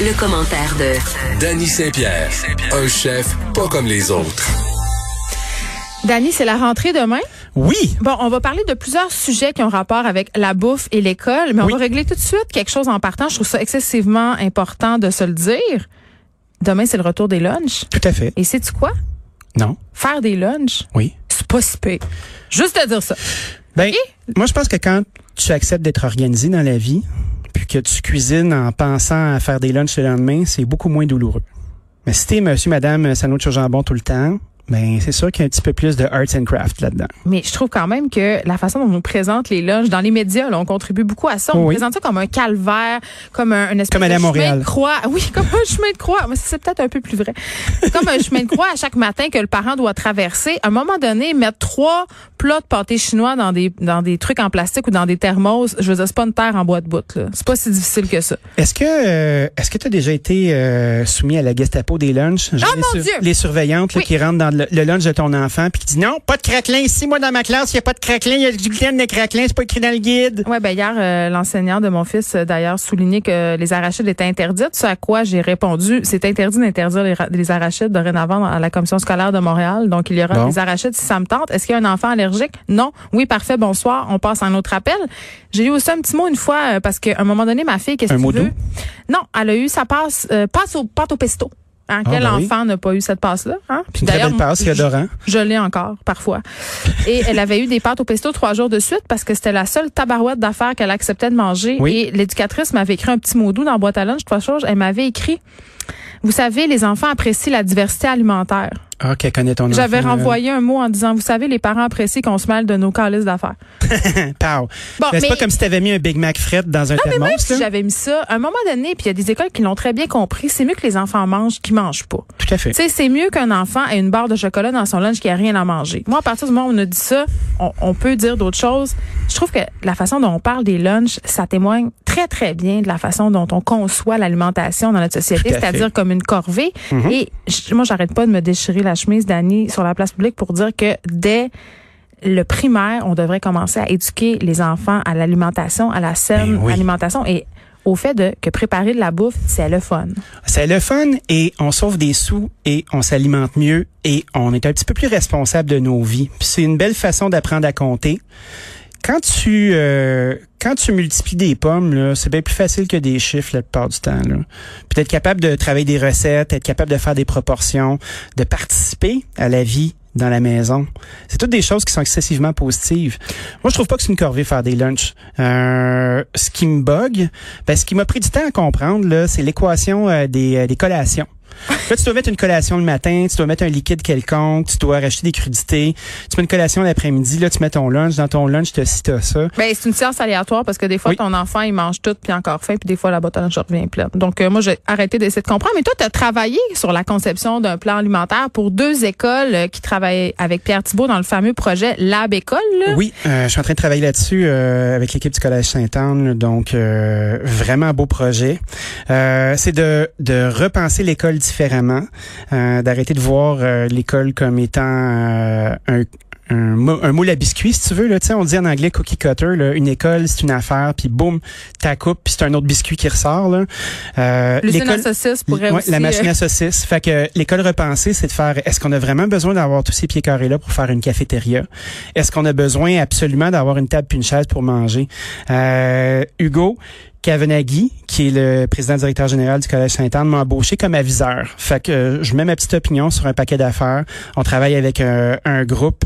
Le, commentaire de Danny Saint-Pierre, un chef pas comme les autres. Dani, c'est la rentrée demain? Oui. Bon, on va parler de plusieurs sujets qui ont rapport avec la bouffe et l'école, mais on va régler tout de suite quelque chose en partant. Je trouve ça excessivement important de se le dire. Demain, c'est le retour des lunchs. Tout à fait. Et sais-tu quoi? Non. Faire des lunchs, Oui. c'est pas si pire. Juste de dire ça. Ben, moi, je pense que quand tu acceptes d'être organisé dans la vie, que tu cuisines en pensant à faire des lunchs le lendemain, c'est beaucoup moins douloureux. Mais si monsieur, madame, sandwich sur jambon tout le temps, ben, c'est sûr qu'il y a un petit peu plus de arts and craft là-dedans. Mais je trouve quand même que la façon dont on nous présente les lunchs dans les médias, là, on contribue beaucoup à ça. On nous Oui. présente ça comme un calvaire, comme un, une espèce Comme aller à de chemin Montréal. de croix. Oui, comme un chemin de croix. Mais c'est peut-être un peu plus vrai. comme un chemin de croix à chaque matin que le parent doit traverser. À un moment donné, mettre trois plats de pâté chinois dans des dans des trucs en plastique ou dans des thermos, je veux dire, c'est pas une terre en bois de bout. C'est pas si difficile que ça. Est-ce que euh, est-ce que tu as déjà été euh, soumis à la Gestapo des lunchs? Genre Ah, les, mon Dieu! les surveillantes là, qui rentrent dans le, le lunch de ton enfant puis qui disent non, pas de craquelin ici, moi dans ma classe, il n'y a pas de craquelin, il y a du gluten de craquelin, c'est pas écrit dans le guide. Ouais, ben hier, euh, l'enseignant de mon fils, euh, d'ailleurs, soulignait que les arachides étaient interdits. Ce à quoi j'ai répondu, c'est interdit d'interdire les, ra- les arachides dorénavant à la commission scolaire de Montréal. Donc, il y aura Bon. des arachides si ça me tente. Est-ce qu'il y a un enfant allergique? Non. Oui, parfait, bonsoir. On passe à un autre appel. J'ai eu aussi un petit mot une fois, euh, parce qu'à un moment donné, ma fille, qu'est-ce que mot tu veux? doux? Non, elle a eu sa passe, euh, passe au, pâte au pesto. Hein, Ah, quel ben oui. enfant n'a pas eu cette passe-là? Hein? Puis d'ailleurs, passe, je- je l'ai encore, parfois. Et elle avait eu des pâtes au pesto trois jours de suite parce que c'était la seule tabarouette d'affaires qu'elle acceptait de manger. Oui. Et l'éducatrice m'avait écrit un petit mot doux dans la boîte à lunch, trois choses. Elle m'avait écrit, vous savez, les enfants apprécient la diversité alimentaire. Ah, qu'elle connaît ton. J'avais renvoyé un mot en disant, vous savez, les parents apprécient qu'on se mêle de nos calices d'affaires. Pow. Bon, Ben, c'est mais- pas comme si t'avais mis un Big Mac fret dans un Non, mais même si j'avais mis ça, à un moment donné, puis il y a des écoles qui l'ont très bien compris, c'est mieux que les enfants mangent qu'ils mangent pas. Tout à fait. Tu sais, c'est mieux qu'un enfant ait une barre de chocolat dans son lunch qui a rien à manger. Moi, à partir du moment où on a dit ça, on, on peut dire d'autres choses. Je trouve que la façon dont on parle des lunchs, ça témoigne très, très bien de la façon dont on conçoit l'alimentation dans notre société, c'est-à-dire comme une corvée. Mhm. Et je- moi, j'arrête pas de me déchirer la chemise d'Annie sur la place publique pour dire que dès le primaire, on devrait commencer à éduquer les enfants à l'alimentation, à la saine Ben oui. alimentation et au fait de que préparer de la bouffe, c'est le fun. C'est le fun et on sauve des sous et on s'alimente mieux et on est un petit peu plus responsable de nos vies. Puis c'est une belle façon d'apprendre à compter. Quand tu euh, quand tu multiplies des pommes, c'est bien plus facile que des chiffres la plupart du temps. Là. Puis d'être capable de travailler des recettes, être capable de faire des proportions, de participer à la vie dans la maison. C'est toutes des choses qui sont excessivement positives. Moi, je trouve pas que c'est une corvée faire des lunchs. Euh, ce qui me bug, ben, ce qui m'a pris du temps à comprendre, là, c'est l'équation euh, des, euh, des collations. Là, tu dois mettre une collation le matin, tu dois mettre un liquide quelconque, tu dois racheter des crudités, tu mets une collation l'après-midi, là, tu mets ton lunch, dans ton lunch, tu as ci, t'as ça. Ben, c'est une science aléatoire parce que des fois, Oui. ton enfant, il mange tout puis encore faim, puis des fois, la boîte à lunch revient pleine. Donc, euh, moi, j'ai arrêté d'essayer de comprendre. Mais toi, tu as travaillé sur la conception d'un plan alimentaire pour deux écoles euh, qui travaillent avec Pierre Thibault dans le fameux projet Lab École. là? Oui, euh, je suis en train de travailler là-dessus euh, avec l'équipe du Collège Sainte-Anne, donc euh, vraiment beau projet. Euh, c'est de, de repenser l'école différemment, euh, d'arrêter de voir euh, l'école comme étant euh, un un, mou- un moule à biscuit, si tu veux. Là, Tu sais, on dit en anglais cookie cutter. Là, une école, c'est une affaire, puis boum, ta coupe, puis c'est un autre biscuit qui ressort. Là. Euh, L'usine à l'école- saucisses pourrait Ouais, aussi... la machine euh, à saucisses. Fait que l'école repensée, c'est de faire, est-ce qu'on a vraiment besoin d'avoir tous ces pieds carrés-là pour faire une cafétéria? Est-ce qu'on a besoin absolument d'avoir une table puis une chaise pour manger? Euh, Hugo, Kavanaghi, qui est le président directeur général du Collège Sainte-Anne, m'a embauché comme aviseur. Fait que euh, je mets ma petite opinion sur un paquet d'affaires. On travaille avec un, un groupe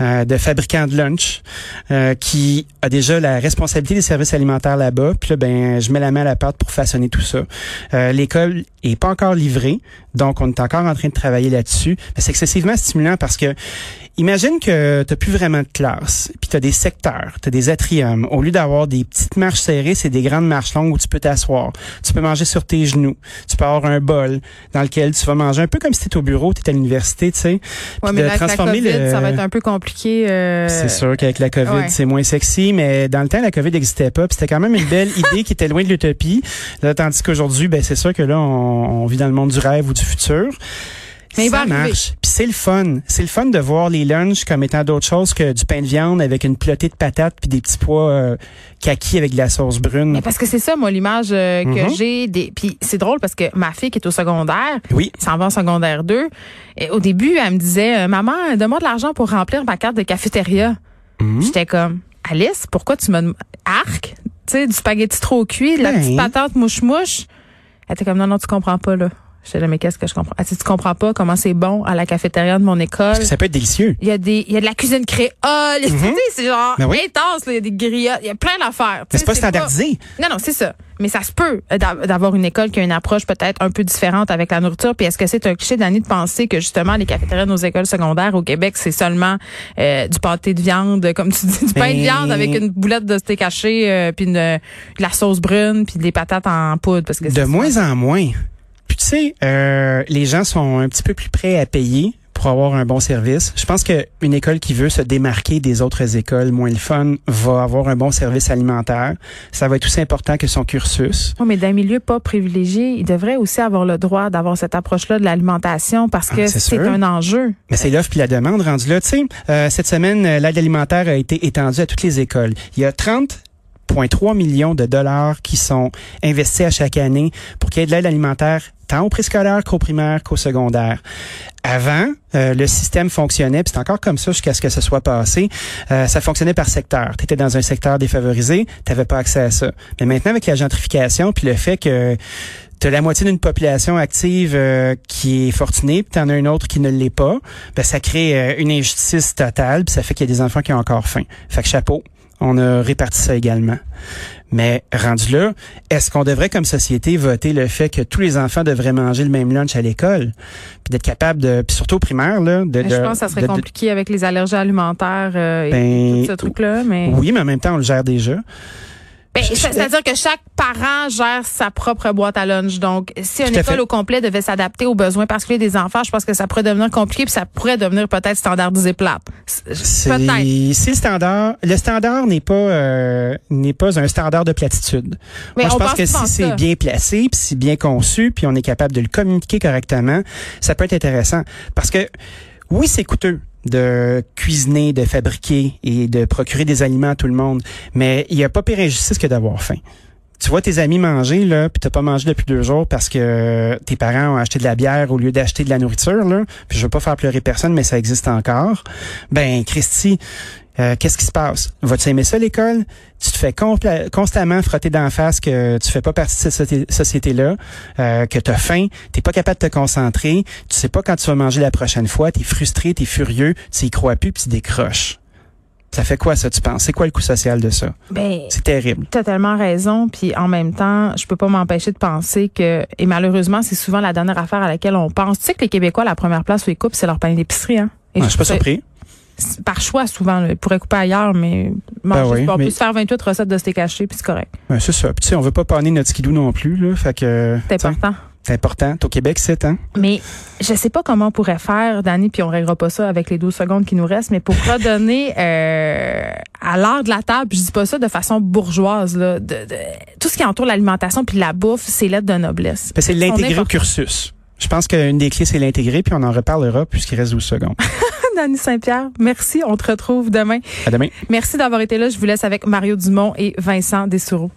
euh, de fabricants de lunch euh, qui a déjà la responsabilité des services alimentaires là-bas. Puis là, ben, je mets la main à la pâte pour façonner tout ça. Euh, L'école est pas encore livrée, Donc, on est encore en train de travailler là-dessus. C'est excessivement stimulant parce que imagine que tu plus vraiment de classe, puis tu as des secteurs, tu as des atriums. Au lieu d'avoir des petites marches serrées, c'est des grandes marches longues où tu peux t'asseoir. Tu peux manger sur tes genoux. Tu peux avoir un bol dans lequel tu vas manger un peu comme si tu au bureau, tu à l'université, tu sais. Ouais, mais de avec la transformer COVID, le- ça va être un peu compliqué. euh, c'est sûr qu'avec la COVID, ouais. c'est moins sexy, mais dans le temps, la COVID n'existait pas. puis C'était quand même une belle idée qui était loin de l'utopie. Là, Tandis qu'aujourd'hui, ben c'est sûr que là, on, on vit dans le monde du rêve ou du futur. Mais ça marche. Puis c'est le fun. C'est le fun de voir les lunchs comme étant d'autres choses que du pain de viande avec une plotée de patates puis des petits pois euh, kaki avec de la sauce brune. Mais parce que c'est ça, moi, l'image euh, que Mhm. j'ai. des Puis c'est drôle parce que ma fille qui est au secondaire, Oui. s'en va en secondaire 2, et au début, elle me disait, euh, maman, donne-moi de l'argent pour remplir ma carte de cafétéria. Mhm. J'étais comme, Alice, pourquoi tu me... Arc? Tu sais, du spaghetti trop cuit, de la Ben. petite patate mouche-mouche. Elle était comme, non, non, tu comprends pas, là. J'étais là, mais qu'est-ce que je comprends? Elle dit, tu comprends pas comment c'est bon à la cafétéria de mon école. Parce que ça peut être délicieux. Il y a des, il y a de la cuisine créole. Tu sais, c'est genre Ben oui. intense, là. Il y a des griottes. Il y a plein d'affaires. Sais, c'est pas standardisé. non, non, c'est ça. Mais ça se peut euh, d'a- d'avoir une école qui a une approche peut-être un peu différente avec la nourriture. Puis est-ce que c'est un cliché d'année de penser que justement les cafétérias de nos écoles secondaires au Québec, c'est seulement euh, du pâté de viande, comme tu dis, du pain de Ben- viande avec une boulette de steak haché, euh, puis une- de la sauce brune, puis des patates en poudre. Parce que De moins en moins. Sais, euh, les gens sont un petit peu plus prêts à payer pour avoir un bon service. Je pense qu'une école qui veut se démarquer des autres écoles moins le fun va avoir un bon service alimentaire. Ça va être aussi important que son cursus. Oh, mais d'un milieu pas privilégié, il devrait aussi avoir le droit d'avoir cette approche-là de l'alimentation parce Ah, que c'est un enjeu. Mais c'est l'offre puis la demande rendu là. Tu sais, euh, cette semaine, euh, l'aide alimentaire a été étendue à toutes les écoles. Il y a 30,3 millions de dollars qui sont investis à chaque année pour qu'il y ait de l'aide alimentaire tant au préscolaire qu'au primaire qu'au secondaire. Avant, euh, le système fonctionnait, puis c'est encore comme ça jusqu'à ce que ça soit passé, euh, ça fonctionnait par secteur. Tu étais dans un secteur défavorisé, tu n'avais pas accès à ça. Mais maintenant, avec la gentrification, puis le fait que tu as la moitié d'une population active euh, qui est fortunée, puis tu en as une autre qui ne l'est pas, ben, ça crée une injustice totale, puis ça fait qu'il y a des enfants qui ont encore faim. Fait que chapeau, on a réparti ça également. Mais rendu là, est-ce qu'on devrait comme société voter le fait que tous les enfants devraient manger le même lunch à l'école, puis d'être capable de, puis surtout au primaire là, de, Mais je de- pense que ça serait de- de- compliqué avec les allergies alimentaires euh, Ben, et tout ce truc-là. Mais... Oui, mais en même temps, on le gère déjà. Ben, C'est-à-dire que chaque parent gère sa propre boîte à lunch. Donc, si une école fait. au complet devait s'adapter aux besoins particuliers des enfants, je pense que ça pourrait devenir compliqué puis ça pourrait devenir peut-être standardisé plate. Peut-être. c'est le standard. Le standard n'est pas euh, n'est pas un standard de platitude. Mais Moi, je pense pense que si c'est bien placé, puis si bien conçu, puis on est capable de le communiquer correctement, ça peut être intéressant. Parce que oui, c'est coûteux de cuisiner, de fabriquer et de procurer des aliments à tout le monde, mais il n'y a pas pire injustice que d'avoir faim. Tu vois tes amis manger là, puis t'as pas mangé depuis deux jours parce que tes parents ont acheté de la bière au lieu d'acheter de la nourriture là. Puis je veux pas faire pleurer personne, mais ça existe encore. Ben, Christy, euh, qu'est-ce qui se passe? Vas-tu aimer ça l'école? Tu te fais constamment frotter d'en face que tu fais pas partie de cette soci- société-là, euh, que tu as faim, t'es pas capable de te concentrer, tu sais pas quand tu vas manger la prochaine fois, t'es frustré, t'es furieux, tu y crois plus puis tu décroches. Ça fait quoi ça, tu penses? C'est quoi le coût social de ça? Ben, C'est terrible. T'as tellement raison, puis en même temps, je peux pas m'empêcher de penser que, et malheureusement, c'est souvent la dernière affaire à laquelle on pense. Tu sais que les Québécois, la première place où ils coupent, c'est leur pain d'épicerie, hein? Et Ah, je suis pas surpris. Par choix, souvent, là. Ils pourraient couper ailleurs, mais manger, Ben oui, mais- se faire 28 recettes de steak haché, puis c'est correct. Ouais, c'est ça. Puis tu sais, on veut pas panner notre skidoo non plus, là. Fait que. C'est important. C'est important. Au Québec, c'est, hein? Mais je sais pas comment on pourrait faire, Dani, puis on réglera pas ça avec les 12 secondes qui nous restent, mais pour redonner euh, à l'art de la table, je dis pas ça de façon bourgeoise, là, de, de- tout ce qui entoure l'alimentation puis la bouffe, c'est l'aide de noblesse. Ben, c'est l'intégrer au cursus. Je pense qu'une des clés, c'est l'intégrer, puis on en reparlera puisqu'il reste 12 secondes. Dani Saint-Pierre, merci. On te retrouve demain. À demain. Merci d'avoir été là. Je vous laisse avec Mario Dumont et Vincent Dessoureau.